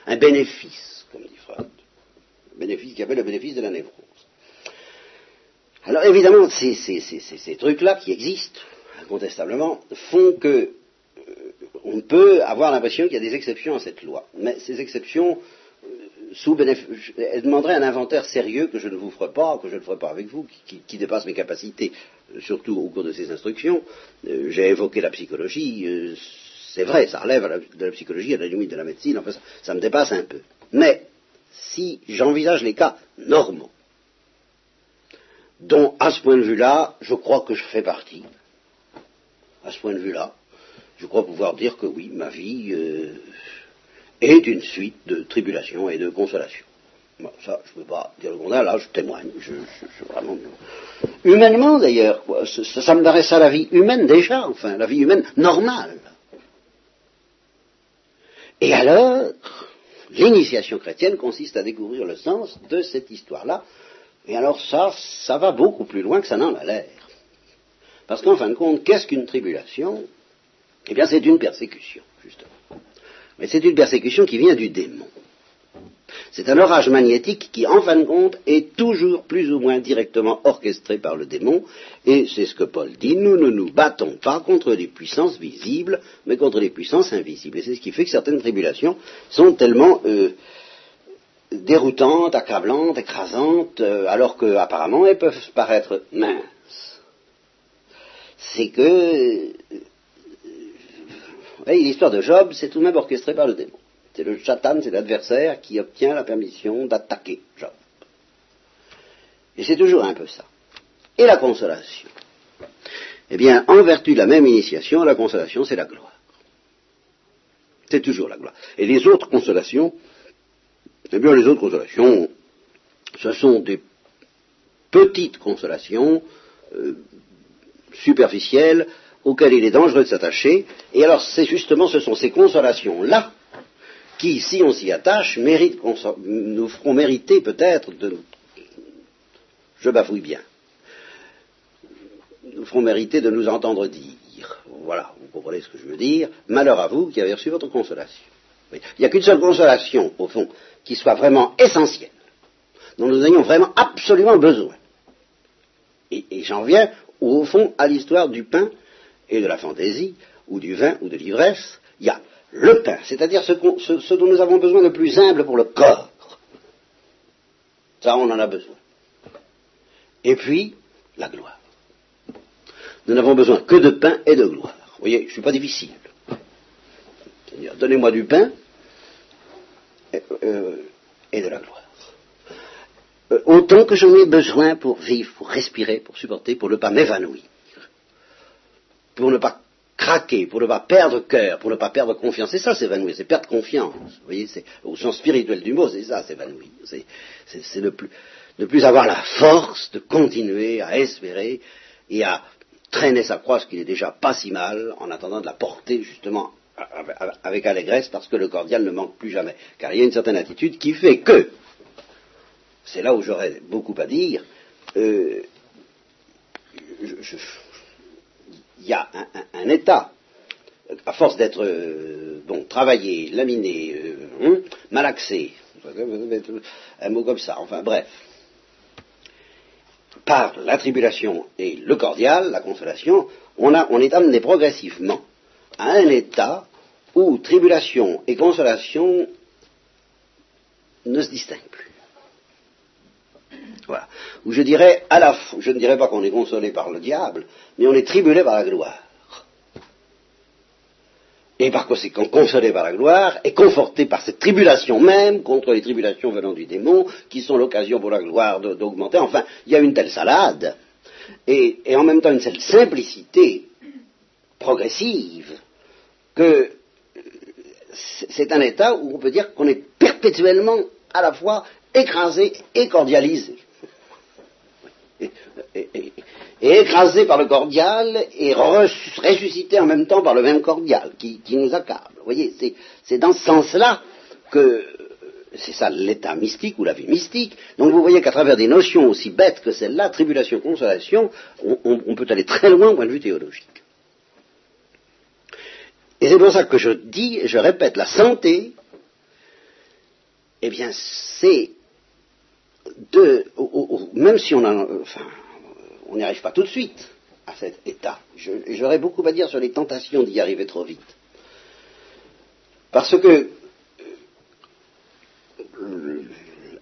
Un bénéfice, comme dit Freud. Un bénéfice qui appelle le bénéfice de la névrose. Alors évidemment, ces, ces trucs-là qui existent, incontestablement, font que euh, on peut avoir l'impression qu'il y a des exceptions à cette loi. Mais ces exceptions sous elle demanderait un inventaire sérieux que je ne vous ferai pas, que je ne ferai pas avec vous, qui, dépasse mes capacités, euh, surtout au cours de ces instructions. Euh, j'ai évoqué la psychologie, euh, c'est vrai, ça relève de la psychologie à la limite de la médecine, enfin ça, ça me dépasse un peu. Mais si j'envisage les cas normaux, dont à ce point de vue-là, je crois que je fais partie, à ce point de vue-là, je crois pouvoir dire que oui, ma vie est une suite de tribulations et de consolations. ça, je ne peux pas dire le contraire, là, je témoigne. Je, vraiment... Humainement, d'ailleurs, ça, ça m'adresse à la vie humaine déjà, enfin, la vie humaine normale. Et alors, l'initiation chrétienne consiste à découvrir le sens de cette histoire-là. Et alors ça, ça va beaucoup plus loin que ça n'en a l'air. Parce qu'en fin de compte, qu'est-ce qu'une tribulation? Eh bien, c'est une persécution, justement. Mais c'est une persécution qui vient du démon. C'est un orage magnétique qui, en fin de compte, est toujours plus ou moins directement orchestré par le démon, et c'est ce que Paul dit, nous ne nous battons pas contre des puissances visibles, mais contre des puissances invisibles. Et c'est ce qui fait que certaines tribulations sont tellement euh, déroutantes, accablantes, écrasantes, euh, alors qu'apparemment elles peuvent paraître minces. C'est que l'histoire de Job, c'est tout de même orchestré par le démon. C'est le Satan, c'est l'adversaire qui obtient la permission d'attaquer Job. Et c'est toujours un peu ça. Et la consolation Eh bien, en vertu de la même initiation, la consolation, c'est la gloire. C'est toujours la gloire. Et les autres consolations, eh bien, les autres consolations, ce sont des petites consolations euh, superficielles auxquelles il est dangereux de s'attacher. Et alors, c'est justement, ce sont ces consolations-là qui, si on s'y attache, nous feront mériter peut-être de... Je bafouille bien. Nous ferons mériter de nous entendre dire. Voilà, vous comprenez ce que je veux dire. Malheur à vous qui avez reçu votre consolation. Il n'y a qu'une seule consolation, au fond, qui soit vraiment essentielle, dont nous ayons vraiment absolument besoin. Et j'en viens, au fond, à l'histoire du pain et de la fantaisie, ou du vin, ou de l'ivresse, il y a le pain, c'est-à-dire ce, dont nous avons besoin de plus humble pour le corps. Ça, on en a besoin. Et puis, la gloire. Nous n'avons besoin que de pain et de gloire. Vous voyez, je ne suis pas difficile. Seigneur, donnez-moi du pain et, euh, de la gloire. Euh, autant que j'en ai besoin pour vivre, pour respirer, pour supporter, pour ne pas m'évanouir pour ne pas craquer, pour ne pas perdre cœur, pour ne pas perdre confiance. C'est ça s'évanouir, c'est perdre confiance. Vous voyez, c'est au sens spirituel du mot, c'est ça s'évanouir. C'est ne plus, ne plus avoir la force de continuer à espérer et à traîner sa croix, ce qui n'est déjà pas si mal, en attendant de la porter justement avec allégresse, parce que le cordial ne manque plus jamais. Car il y a une certaine attitude qui fait que, c'est là où j'aurais beaucoup à dire, euh, je, il y a un, état, à force d'être euh, bon, travaillé, laminé, euh, hein, malaxé, un mot comme ça, enfin bref, par la tribulation et le cordial, la consolation, on, on est amené progressivement à un état où tribulation et consolation ne se distinguent plus. Où je dirais, à la je ne dirais pas qu'on est consolé par le diable, mais on est tribulé par la gloire. Et par conséquent, consolé par la gloire, et conforté par cette tribulation même contre les tribulations venant du démon, qui sont l'occasion pour la gloire d'augmenter. Enfin, il y a une telle salade, et, et en même temps une telle simplicité progressive que c'est un état où on peut dire qu'on est perpétuellement à la fois écrasé et cordialisé. Et, écrasé par le cordial et ressuscité en même temps par le même cordial qui, nous accable. Vous voyez, c'est dans ce sens-là que c'est ça l'état mystique ou la vie mystique. Donc vous voyez qu'à travers des notions aussi bêtes que celle-là, tribulation, consolation, on, peut aller très loin au point de vue théologique. Et c'est pour ça que je dis, je répète, la santé, eh bien, c'est même si on n'y arrive pas tout de suite à cet état. J'aurais beaucoup à dire sur les tentations d'y arriver trop vite. Parce que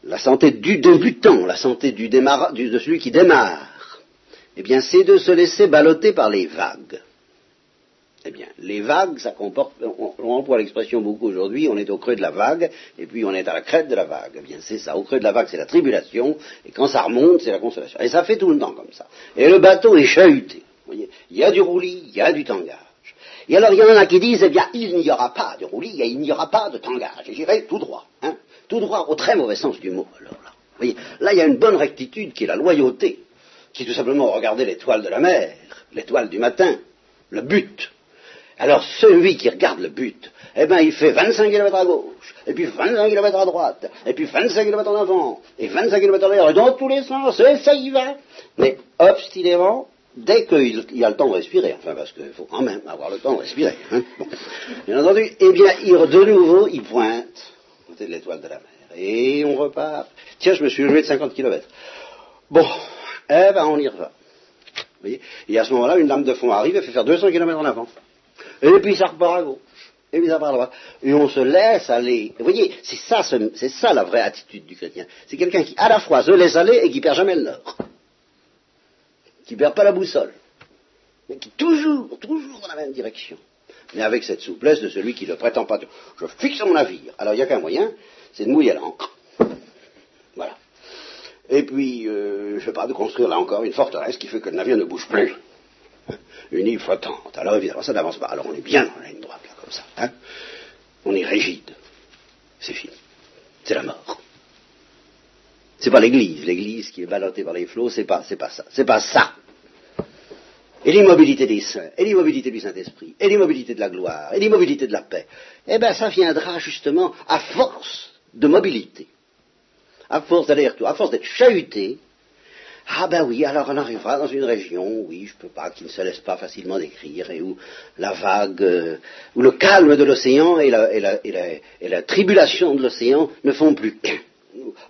la santé du débutant, la santé de celui qui démarre, eh bien, c'est de se laisser balloter par les vagues. Les vagues, ça comporte, on, emploie l'expression beaucoup aujourd'hui, on est au creux de la vague, et puis on est à la crête de la vague. Eh bien, c'est ça, au creux de la vague, c'est la tribulation, et quand ça remonte, c'est la consolation. Et ça fait tout le temps comme ça. Et le bateau est chahuté. Il y a du roulis, il y a du tangage. Et alors, il y en a qui disent, eh bien, il n'y aura pas de roulis, il n'y aura pas de tangage. Et j'irai tout droit, hein, tout droit au très mauvais sens du mot. Alors là, vous voyez, là, il y a une bonne rectitude qui est la loyauté, qui tout simplement regarder l'étoile de la mer, l'étoile du matin, le but, alors celui qui regarde le but, eh bien il fait 25 km à gauche, et puis 25 km à droite, et puis 25 km en avant, et 25 km en arrière, et dans tous les sens, et ça y va. Mais obstinément, dès qu'il y a le temps de respirer, enfin parce qu'il faut quand même avoir le temps de respirer, hein. bien entendu, eh bien il, de nouveau il pointe côté de l'étoile de la mer, et on repart. Tiens, je me suis levé de 50 km. Bon, eh ben on y revient. Et à ce moment-là, une lame de fond arrive et fait faire 200 km en avant. Et puis ça repart à gauche. Et puis ça repart à droite. Et on se laisse aller. Vous voyez, c'est ça, c'est ça la vraie attitude du chrétien. C'est quelqu'un qui à la fois se laisse aller et qui perd jamais le nord. Qui perd pas la boussole. Mais qui toujours, toujours dans la même direction. Mais avec cette souplesse de celui qui ne prétend pas. Je fixe mon navire. Alors il n'y a qu'un moyen, c'est de mouiller l'encre. Voilà. Et puis, euh, je ne sais pas, de construire là encore une forteresse qui fait que le navire ne bouge plus une île flottante. Alors évidemment, ça n'avance pas. Alors on est bien dans la ligne droite, là, comme ça. Hein on est rigide. C'est fini. C'est la mort. C'est pas l'église. L'église qui est ballottée par les flots, c'est pas, c'est pas ça. C'est pas ça. Et l'immobilité des saints, et l'immobilité du Saint-Esprit, et l'immobilité de la gloire, et l'immobilité de la paix, eh bien ça viendra justement à force de mobilité, à force d'aller-retour, à force d'être chahuté, ah ben oui, alors on arrivera dans une région, oui, je peux pas, qui ne se laisse pas facilement décrire, et où la vague, euh, où le calme de l'océan et la, et la tribulation de l'océan ne font plus qu'un.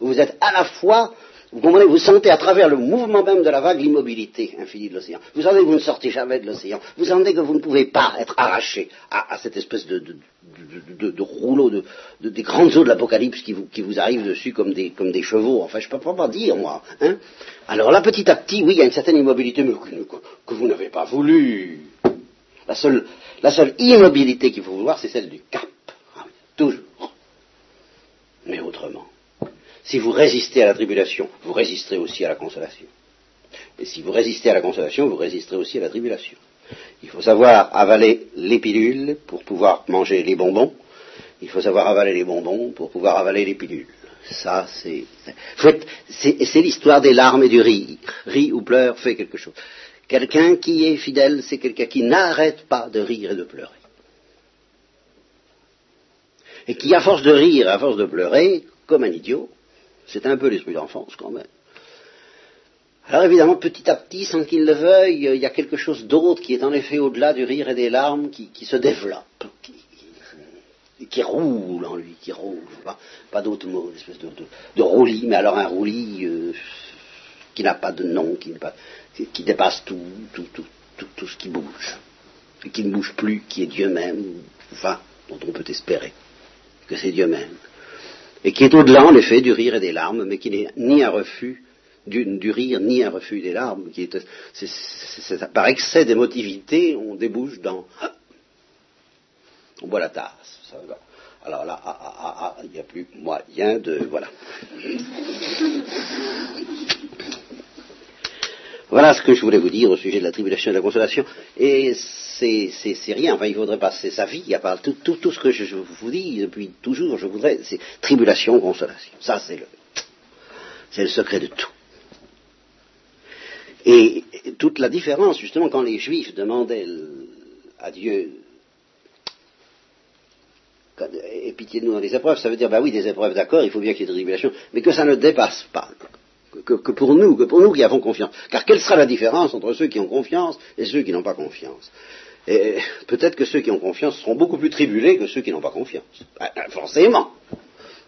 Vous êtes à la fois vous comprenez, vous sentez à travers le mouvement même de la vague l'immobilité infinie de l'océan. Vous sentez que vous ne sortez jamais de l'océan. Vous sentez que vous ne pouvez pas être arraché à, cette espèce de, de, rouleau, de, des grandes eaux de l'apocalypse qui vous, qui arrivent dessus comme des, comme des chevaux. Enfin, je ne peux pas dire, moi. Hein. Alors là, petit à petit, oui, il y a une certaine immobilité, mais que, vous n'avez pas voulu. La seule, la seule immobilité qu'il faut vouloir, c'est celle du cap. Ah toujours. Mais autrement. Si vous résistez à la tribulation, vous résisterez aussi à la consolation. Et si vous résistez à la consolation, vous résisterez aussi à la tribulation. Il faut savoir avaler les pilules pour pouvoir manger les bonbons. Il faut savoir avaler les bonbons pour pouvoir avaler les pilules. Ça, c'est, c'est l'histoire des larmes et du rire. Rit ou pleure, fait quelque chose. Quelqu'un qui est fidèle, c'est quelqu'un qui n'arrête pas de rire et de pleurer. Et qui, à force de rire, à force de pleurer, comme un idiot, c'est un peu l'esprit d'enfance quand même. Alors évidemment, petit à petit, sans qu'il le veuille, il y a quelque chose d'autre qui est en effet au-delà du rire et des larmes, qui, se développe, qui, roule en lui, qui roule, pas, d'autre mot, une espèce de, roulis, mais alors un roulis euh, qui n'a pas de nom, qui, qui, dépasse tout, tout, tout, tout, tout ce qui bouge, et qui ne bouge plus, qui est Dieu même, enfin, dont on peut espérer que c'est Dieu même et qui est au-delà en effet du rire et des larmes, mais qui n'est ni un refus du, rire, ni un refus des larmes, par excès d'émotivité, on débouche dans... On boit la tasse. alors là, ah, ah, ah, il n'y a plus moyen de... Voilà. Voilà ce que je voulais vous dire au sujet de la tribulation et de la consolation. Et c'est rien, enfin il faudrait passer sa vie à part tout, tout, tout, ce que je vous dis depuis toujours, je voudrais, c'est tribulation, consolation. Ça c'est le, le secret de tout. Et toute la différence, justement, quand les Juifs demandaient à Dieu et pitié de nous dans les épreuves, ça veut dire, bah oui, des épreuves, d'accord, il faut bien qu'il y ait des tribulations, mais que ça ne dépasse pas. Que, pour nous, que pour nous qui avons confiance. Car quelle sera la différence entre ceux qui ont confiance et ceux qui n'ont pas confiance? Et peut-être que ceux qui ont confiance seront beaucoup plus tribulés que ceux qui n'ont pas confiance. Bah, forcément.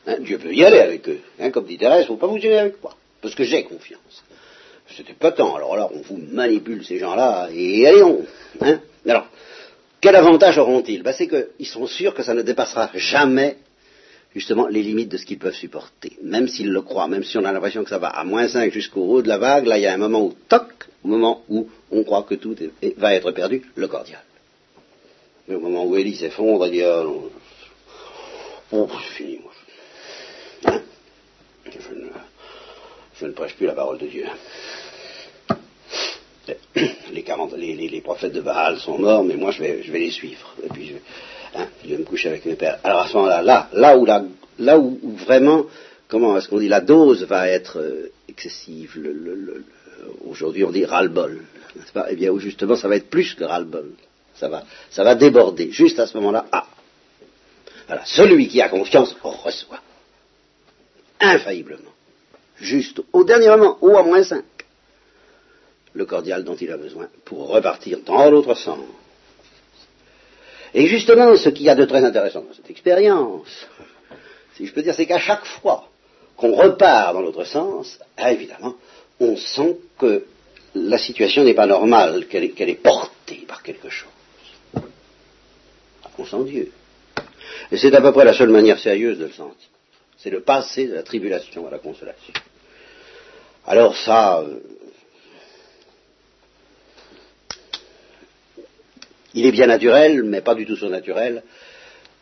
Hein, Dieu peut y aller avec eux. Hein, comme dit Thérèse, il ne faut pas vous gêner avec moi. Parce que j'ai confiance. C'était pas tant. Alors là, on vous manipule ces gens-là, et allez. Hein? Alors, quel avantage auront-ils? Ben, C'est qu'ils sont sûrs que ça ne dépassera jamais, justement, les limites de ce qu'ils peuvent supporter. Même s'ils le croient, même si on a l'impression que ça va à moins 5 jusqu'au haut de la vague, là, il y a un moment où, toc, au moment où on croit que tout va être perdu, le cordial. Mais au moment où Élie s'effondre, il dit, oh, c'est fini, moi. Hein? Je, ne, je prêche plus la parole de Dieu les, les, prophètes de Baal sont morts, mais moi je vais, les suivre. Et hein, je, vais me coucher avec mes pères. Alors à ce moment-là, là, là, où, là où, vraiment, comment est-ce qu'on dit, la dose va être euh, excessive. Le, Aujourd'hui on dit ras-le-bol. Eh bien, justement, ça va être plus que ras-le-bol. Ça va, ça va déborder. Juste à ce moment-là, ah. Voilà, celui qui a confiance reçoit. Infailliblement. Juste au dernier moment, ou à moins 5 le cordial dont il a besoin pour repartir dans l'autre sens. Et justement, ce qu'il y a de très intéressant dans cette expérience, si je peux dire, c'est qu'à chaque fois qu'on repart dans l'autre sens, ah, évidemment, on sent que la situation n'est pas normale, qu'elle est, portée par quelque chose. On sent Dieu. Et c'est à peu près la seule manière sérieuse de le sentir. C'est le passé de la tribulation à la consolation. Alors ça, Il est bien naturel, mais pas du tout surnaturel,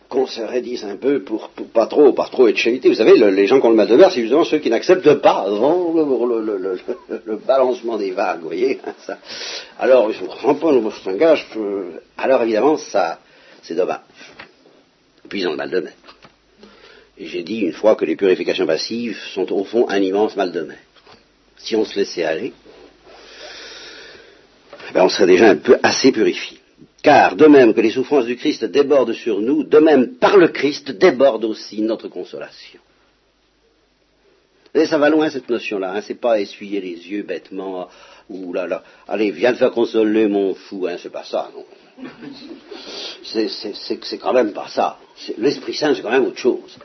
qu'on se raidisse un peu pour, pas trop, pas trop être chéité. Vous savez, les gens qui ont le mal de mer, c'est justement ceux qui n'acceptent pas le, balancement des vagues, vous voyez. Hein, ça. Alors, je ne comprends pas, je engage. Alors, évidemment, ça, c'est dommage. puis, ils ont le mal de mer. Et j'ai dit une fois que les purifications passives sont au fond un immense mal de mer. Si on se laissait aller, ben on serait déjà un peu assez purifié. Car de même que les souffrances du Christ débordent sur nous, de même par le Christ déborde aussi notre consolation. Et ça va loin cette notion-là, hein, c'est pas essuyer les yeux bêtement, ou là là, allez, viens te faire consoler mon fou, hein, c'est pas ça, non. C'est quand même pas ça. L'Esprit Saint, c'est quand même autre chose.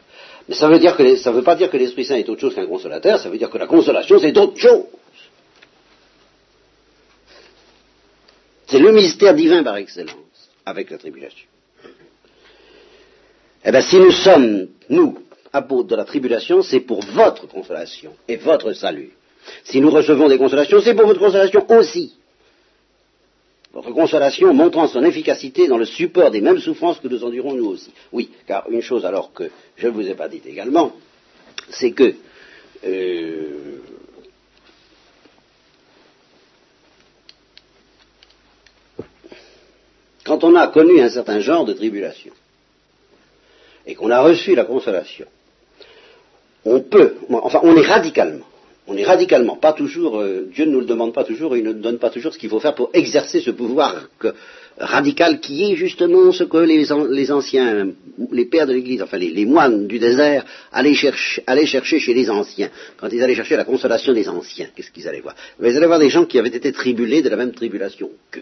Mais ça veut dire que ça veut pas dire que l'Esprit Saint est autre chose qu'un consolateur, ça veut dire que la consolation, c'est autre chose. C'est le mystère divin par excellence, avec la tribulation. Eh bien, si nous sommes, nous, apôtres de la tribulation, c'est pour votre consolation et votre salut. Si nous recevons des consolations, c'est pour votre consolation aussi. Votre consolation montrant son efficacité dans le support des mêmes souffrances que nous endurons nous aussi. Oui, car une chose alors que je ne vous ai pas dit également, c'est que euh, quand on a connu un certain genre de tribulation et qu'on a reçu la consolation, on peut, enfin on est radicalement, on est radicalement, pas toujours, euh, Dieu ne nous le demande pas toujours, il ne nous donne pas toujours ce qu'il faut faire pour exercer ce pouvoir radical qui est justement ce que les, anciens, les pères de l'Église, enfin les, moines du désert, allaient chercher, allaient chercher chez les anciens. Quand ils allaient chercher la consolation des anciens, qu'est-ce qu'ils allaient voir? Ils allaient voir des gens qui avaient été tribulés de la même tribulation qu'eux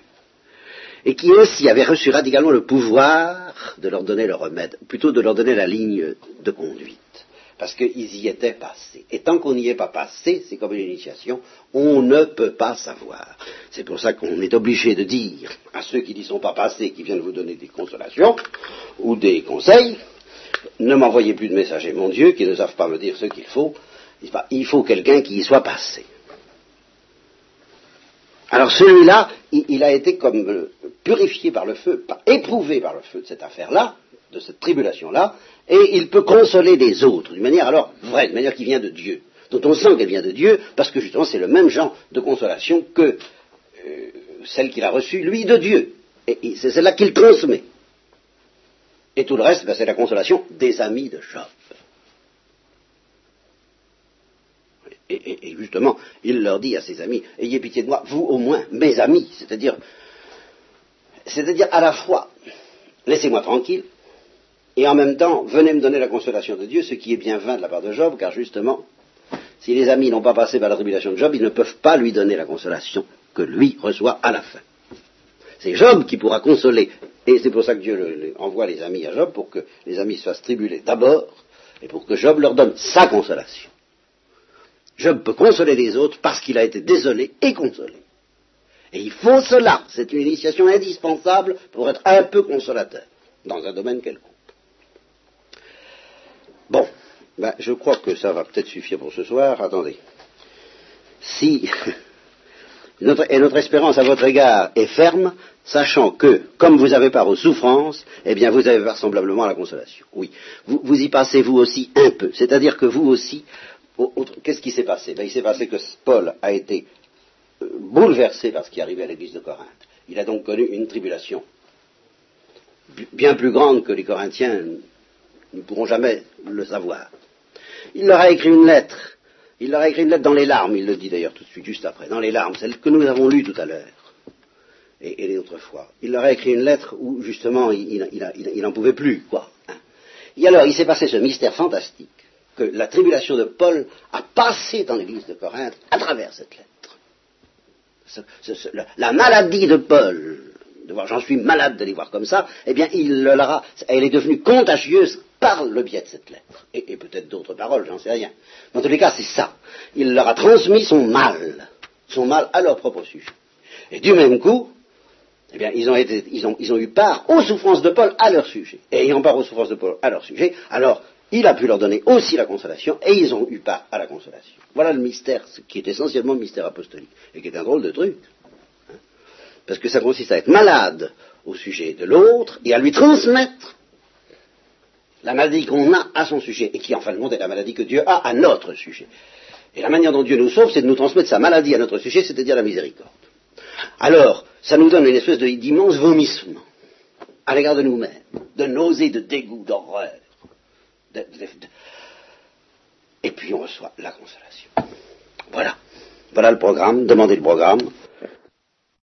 et qui aussi avaient reçu radicalement le pouvoir de leur donner le remède, plutôt de leur donner la ligne de conduite, parce qu'ils y étaient passés. Et tant qu'on n'y est pas passé, c'est comme une initiation, on ne peut pas savoir. C'est pour ça qu'on est obligé de dire à ceux qui n'y sont pas passés, qui viennent vous donner des consolations ou des conseils, ne m'envoyez plus de messagers, mon Dieu, qui ne savent pas me dire ce qu'il faut. Il faut quelqu'un qui y soit passé. Alors celui-là, il, a été comme euh, purifié par le feu, éprouvé par le feu de cette affaire-là, de cette tribulation-là, et il peut consoler les autres d'une manière alors vraie, d'une manière qui vient de Dieu. dont on sent qu'elle vient de Dieu, parce que justement c'est le même genre de consolation que euh, celle qu'il a reçue, lui, de Dieu. Et, c'est celle-là qu'il transmet. Et tout le reste, ben, c'est la consolation des amis de Job. Et, justement, il leur dit à ses amis, ayez pitié de moi, vous au moins, mes amis, c'est-à-dire, à la fois, laissez-moi tranquille, et en même temps, venez me donner la consolation de Dieu, ce qui est bien vain de la part de Job, car justement, si les amis n'ont pas passé par la tribulation de Job, ils ne peuvent pas lui donner la consolation que lui reçoit à la fin. C'est Job qui pourra consoler. Et c'est pour ça que Dieu envoie les amis à Job, pour que les amis se fassent tribuler d'abord, et pour que Job leur donne sa consolation. Job peut consoler les autres parce qu'il a été désolé et consolé. Et il faut cela. C'est une initiation indispensable pour être un peu consolateur dans un domaine quelconque. Bon, ben, je crois que ça va peut-être suffire pour ce soir. Attendez. Si notre, et notre espérance à votre égard est ferme, sachant que, comme vous avez part aux souffrances, eh bien vous avez part semblablement à la consolation. Oui, vous y passez vous aussi un peu. C'est-à-dire que vous aussi, Qu'est-ce qui s'est passé? Ben, Il s'est passé que Paul a été euh, bouleversé par ce qui arrivait à l'église de Corinthe. Il a donc connu une tribulation bien plus grande que les Corinthiens ne pourront jamais le savoir. Il leur a écrit une lettre. Il leur a écrit une lettre dans les larmes, il le dit d'ailleurs tout de suite, juste après, dans les larmes, celle que nous avons lue tout à l'heure, et, les autres fois. Il leur a écrit une lettre où justement il n'en pouvait plus, quoi. Hein. Et alors, il s'est passé ce mystère fantastique que la tribulation de Paul a passé dans l'église de Corinthe à travers cette lettre. la, maladie de Paul, de voir j'en suis malade de les voir comme ça, eh bien, il l'aura, elle est devenue contagieuse par le biais de cette lettre. Et, peut-être d'autres paroles, j'en sais rien. Dans tous les cas, c'est ça. Il leur a transmis son mal, son mal à leur propre sujet. Et du même coup, eh bien, ils ont, ils ont eu part aux souffrances de Paul à leur sujet. Et ayant part aux souffrances de Paul à leur sujet, alors il a pu leur donner aussi la consolation, et ils ont eu part à la consolation. Voilà le mystère, ce qui est essentiellement le mystère apostolique, et qui est un drôle de truc. Hein. Parce que ça consiste à être malade au sujet de l'autre, et à lui transmettre la maladie qu'on a à son sujet, et qui en fin de compte est la maladie que Dieu a à notre sujet. Et la manière dont Dieu nous sauve, c'est de nous transmettre sa maladie à notre sujet, c'est-à-dire la miséricorde. Alors, ça nous donne une espèce d'immense vomissement à l'égard de nous-mêmes, de nausée, de dégoût, d'horreur. Et puis on reçoit la consolation. Voilà. Voilà le programme. Demandez le programme.